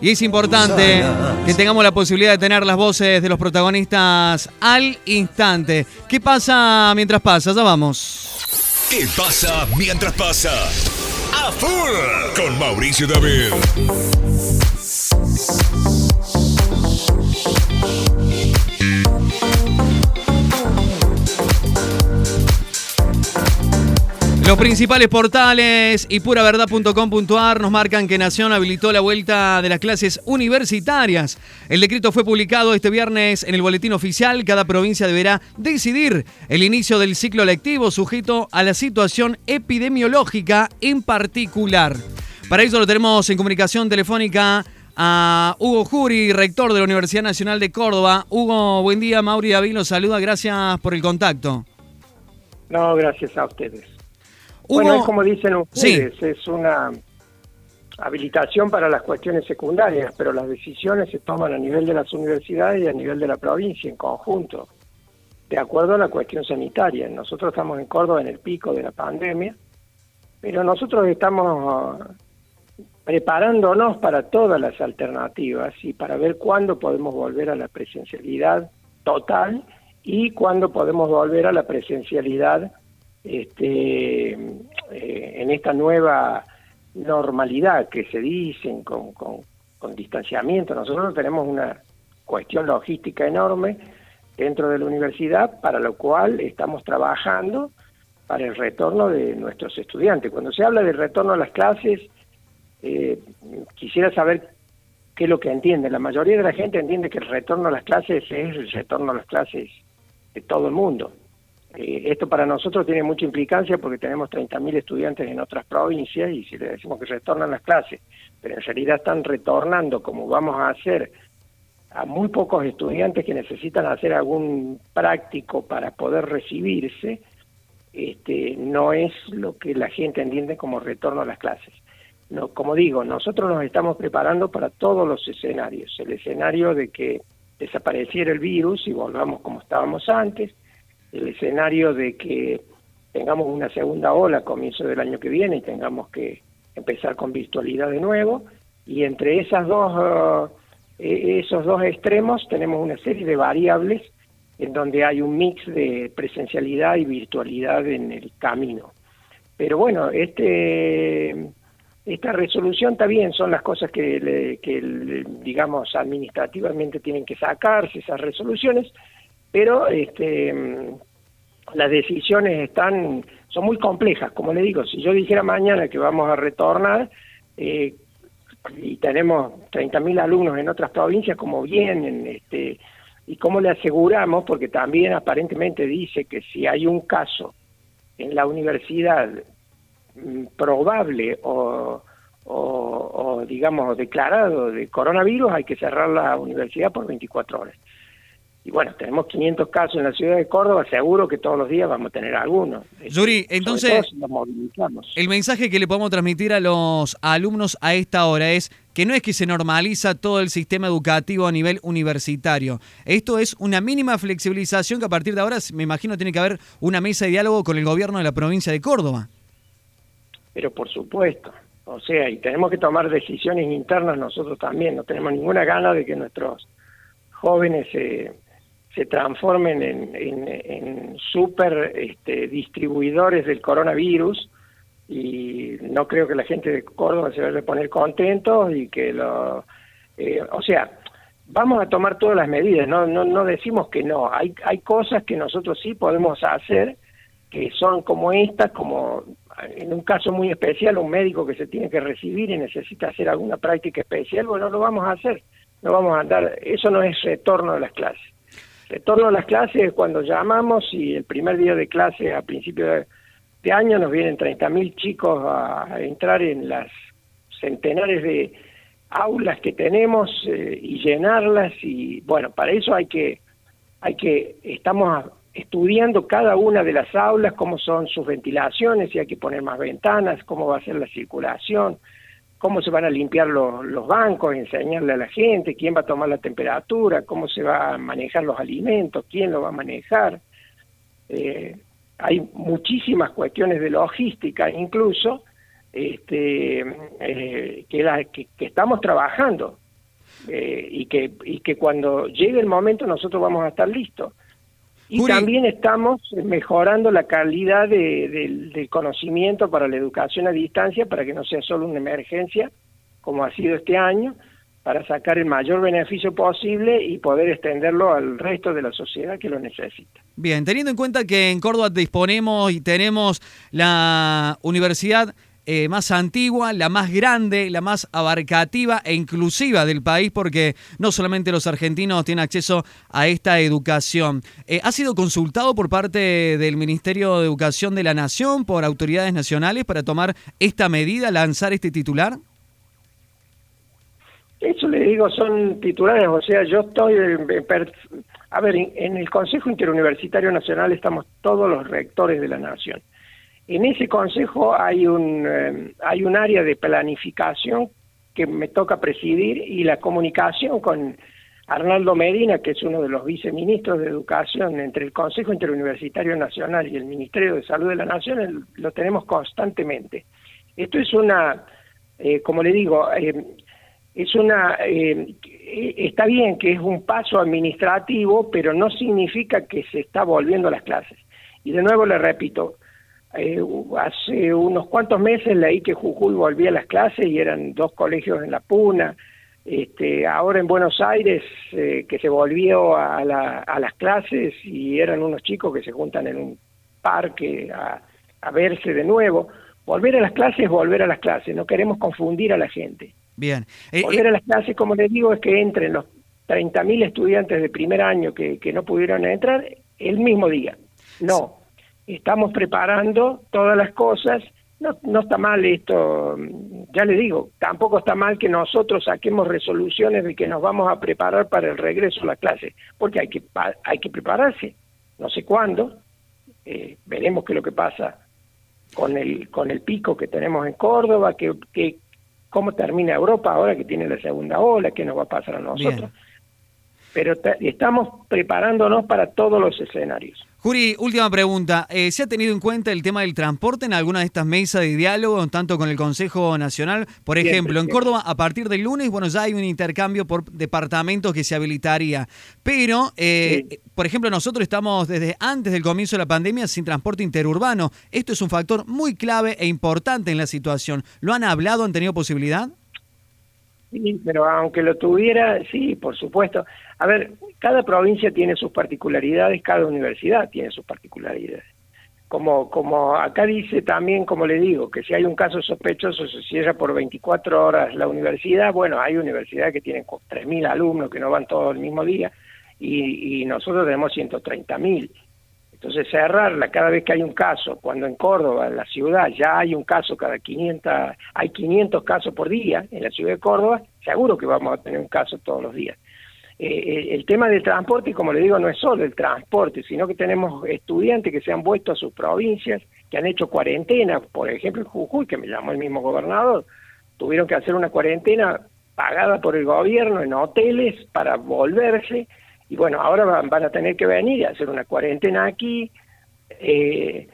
Y es importante que tengamos la posibilidad de tener las voces de los protagonistas al instante. ¿Qué pasa mientras pasa? Ya vamos. ¿Qué pasa mientras pasa? A full con Mauricio David. Los principales portales y puraverdad.com.ar nos marcan que Nación habilitó la vuelta de las clases universitarias. El decreto fue publicado este viernes en el boletín oficial. Cada provincia deberá decidir el inicio del ciclo lectivo sujeto a la situación epidemiológica en particular. Para eso lo tenemos en comunicación telefónica a Hugo Juri, rector de la Universidad Nacional de Córdoba. Hugo, buen día. Mauri David los saluda. Gracias por el contacto. No, gracias a ustedes. Bueno, es como dicen ustedes, es una habilitación para las cuestiones secundarias, pero las decisiones se toman a nivel de las universidades y a nivel de la provincia en conjunto, de acuerdo a la cuestión sanitaria. Nosotros estamos en Córdoba en el pico de la pandemia, pero nosotros estamos preparándonos para todas las alternativas y para ver cuándo podemos volver a la presencialidad total y cuándo podemos volver a la presencialidad este, eh, en esta nueva normalidad que se dicen con, distanciamiento. Nosotros tenemos una cuestión logística enorme dentro de la universidad para lo cual estamos trabajando para el retorno de nuestros estudiantes. Cuando se habla del retorno a las clases, eh, quisiera saber qué es lo que entiende. La mayoría de la gente entiende que el retorno a las clases es el retorno a las clases de todo el mundo. Eh, esto para nosotros tiene mucha implicancia porque tenemos 30.000 estudiantes en otras provincias y si le decimos que retornan las clases, pero en realidad están retornando como vamos a hacer a muy pocos estudiantes que necesitan hacer algún práctico para poder recibirse, este, no es lo que la gente entiende como retorno a las clases. No, como digo, nosotros nos estamos preparando para todos los escenarios. El escenario de que desapareciera el virus y volvamos como estábamos antes, el escenario de que tengamos una segunda ola a comienzo del año que viene y tengamos que empezar con virtualidad de nuevo y entre esas dos eh, esos dos extremos tenemos una serie de variables en donde hay un mix de presencialidad y virtualidad en el camino. Pero bueno, este esta resolución bien, son las cosas que digamos administrativamente tienen que sacarse esas resoluciones, pero este, las decisiones están son muy complejas, como le digo, si yo dijera mañana que vamos a retornar eh, y tenemos 30.000 alumnos en otras provincias, como vienen, este, y cómo le aseguramos, porque también aparentemente dice que si hay un caso en la universidad mm, probable o, o, digamos declarado de coronavirus, hay que cerrar la universidad por 24 horas y bueno, tenemos 500 casos en la ciudad de Córdoba, seguro que todos los días vamos a tener algunos. Yuri, entonces, el mensaje que le podemos transmitir a los alumnos a esta hora es que no es que se normaliza todo el sistema educativo a nivel universitario. Esto es una mínima flexibilización que a partir de ahora, me imagino, tiene que haber una mesa de diálogo con el gobierno de la provincia de Córdoba. Pero por supuesto, o sea, y tenemos que tomar decisiones internas nosotros también, no tenemos ninguna gana de que nuestros jóvenes se se transformen en, en, super este, distribuidores del coronavirus y no creo que la gente de Córdoba se vaya a poner contentos y que lo... Eh, o sea, vamos a tomar todas las medidas, no, no, no decimos que no, hay, hay cosas que nosotros sí podemos hacer que son como esta, como en un caso muy especial, un médico que se tiene que recibir y necesita hacer alguna práctica especial, bueno, lo vamos a hacer, no vamos a andar, eso no es retorno a las clases. Retorno a las clases cuando llamamos y el primer día de clase a principio de, año nos vienen 30.000 chicos a, entrar en las centenares de aulas que tenemos eh, y llenarlas y bueno, para eso hay que hay que estamos estudiando cada una de las aulas, cómo son sus ventilaciones, si hay que poner más ventanas, cómo va a ser la circulación, cómo se van a limpiar los, bancos, enseñarle a la gente, quién va a tomar la temperatura, cómo se va a manejar los alimentos, quién lo va a manejar. Eh, hay muchísimas cuestiones de logística incluso este, eh, que, la, que, estamos trabajando eh, y, que, y que cuando llegue el momento nosotros vamos a estar listos. Y también estamos mejorando la calidad del conocimiento para la educación a distancia para que no sea solo una emergencia, como ha sido este año, para sacar el mayor beneficio posible y poder extenderlo al resto de la sociedad que lo necesita. Bien, teniendo en cuenta que en Córdoba disponemos y tenemos la universidad eh, más antigua, la más grande, la más abarcativa e inclusiva del país, porque no solamente los argentinos tienen acceso a esta educación. Eh, ¿Ha sido consultado por parte del Ministerio de Educación de la Nación, por autoridades nacionales, para tomar esta medida, lanzar este titular? Eso le digo, son titulares, o sea, yo estoy, a ver, en el Consejo Interuniversitario Nacional estamos todos los rectores de la Nación. En ese consejo hay un, eh, hay un área de planificación que me toca presidir y la comunicación con Arnaldo Medina, que es uno de los viceministros de Educación entre el Consejo Interuniversitario Nacional y el Ministerio de Salud de la Nación, lo tenemos constantemente. Esto es una, eh, como le digo, eh, es una, está bien que es un paso administrativo, pero no significa que se está volviendo a las clases. Y de nuevo le repito, eh, hace unos cuantos meses leí que Jujuy volvía a las clases y eran dos colegios en la Puna. Este, ahora en Buenos Aires, eh, que se volvió a, las clases y eran unos chicos que se juntan en un parque a, verse de nuevo. Volver a las clases, volver a las clases. No queremos confundir a la gente. Bien. Eh, volver a las clases, como les digo, es que entren los 30.000 estudiantes de primer año que, que no pudieron entrar el mismo día. No, estamos preparando todas las cosas. No, no está mal esto, ya le digo, tampoco está mal que nosotros saquemos resoluciones de que nos vamos a preparar para el regreso a la clase, porque hay que, hay que prepararse. No sé cuándo, eh, veremos qué es lo que pasa con el, con el pico que tenemos en Córdoba, que, que cómo termina Europa ahora que tiene la segunda ola, qué nos va a pasar a nosotros. Pero estamos preparándonos para todos los escenarios. Juri, última pregunta. Eh, ¿Se ha tenido en cuenta el tema del transporte en alguna de estas mesas de diálogo, tanto con el Consejo Nacional? Por ejemplo, en Córdoba, a partir del lunes, bueno, ya hay un intercambio por departamentos que se habilitaría. Pero, eh, por ejemplo, nosotros estamos desde antes del comienzo de la pandemia sin transporte interurbano. Esto es un factor muy clave e importante en la situación. ¿Lo han hablado? ¿Han tenido posibilidad? Sí, pero aunque lo tuviera, sí, por supuesto. A ver, cada provincia tiene sus particularidades, cada universidad tiene sus particularidades. Como, como acá dice también, como le digo, que si hay un caso sospechoso se cierra por 24 horas la universidad, bueno, hay universidades que tienen 3.000 alumnos que no van todos el mismo día y, y nosotros tenemos 130.000. Entonces cerrarla cada vez que hay un caso, cuando en Córdoba, en la ciudad, ya hay un caso cada 500, hay 500 casos por día en la ciudad de Córdoba, seguro que vamos a tener un caso todos los días. Eh, eh, el tema del transporte, como le digo, no es solo el transporte, sino que tenemos estudiantes que se han vuelto a sus provincias, que han hecho cuarentena, por ejemplo en Jujuy, que me llamó el mismo gobernador, tuvieron que hacer una cuarentena pagada por el gobierno en hoteles para volverse, y bueno, ahora van, a tener que venir y hacer una cuarentena aquí. Eh,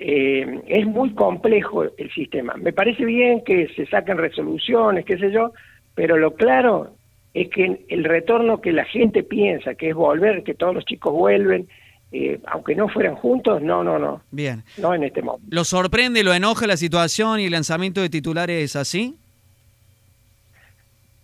eh, es muy complejo el sistema. Me parece bien que se saquen resoluciones, qué sé yo, pero lo claro es que el retorno que la gente piensa, que es volver, que todos los chicos vuelven, eh, aunque no fueran juntos, no, no, no. Bien. No en este momento. ¿Lo sorprende, lo enoja la situación y el lanzamiento de titulares así?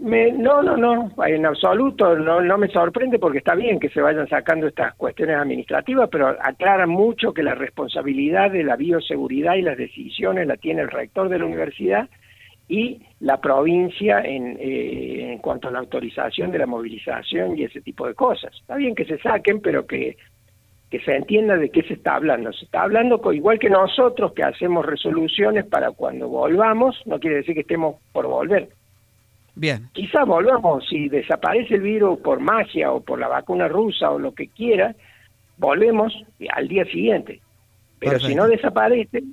No, no, no, en absoluto, no, no me sorprende porque está bien que se vayan sacando estas cuestiones administrativas, pero aclaran mucho que la responsabilidad de la bioseguridad y las decisiones la tiene el rector de la universidad y la provincia en, eh, en cuanto a la autorización de la movilización y ese tipo de cosas. Está bien que se saquen, pero que, que se entienda de qué se está hablando. Se está hablando igual que nosotros, que hacemos resoluciones para cuando volvamos, no quiere decir que estemos por volver Bien. Quizá volvamos, si desaparece el virus por magia o por la vacuna rusa o lo que quiera, volvemos al día siguiente. Pero si no desaparece,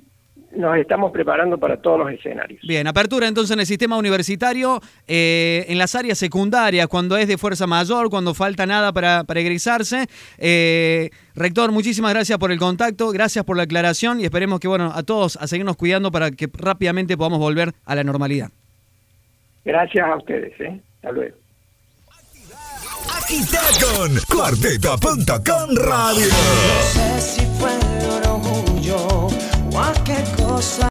nos estamos preparando para todos los escenarios. Bien, apertura entonces en el sistema universitario, eh, en las áreas secundarias, cuando es de fuerza mayor, cuando falta nada para, para egresarse. Eh, rector, muchísimas gracias por el contacto, gracias por la aclaración y esperemos que, bueno, a todos a seguirnos cuidando para que rápidamente podamos volver a la normalidad. Gracias a ustedes, ¿eh? Hasta luego. Agitad con cuarteto.com radio. No sé si fue orgullo o a qué cosa.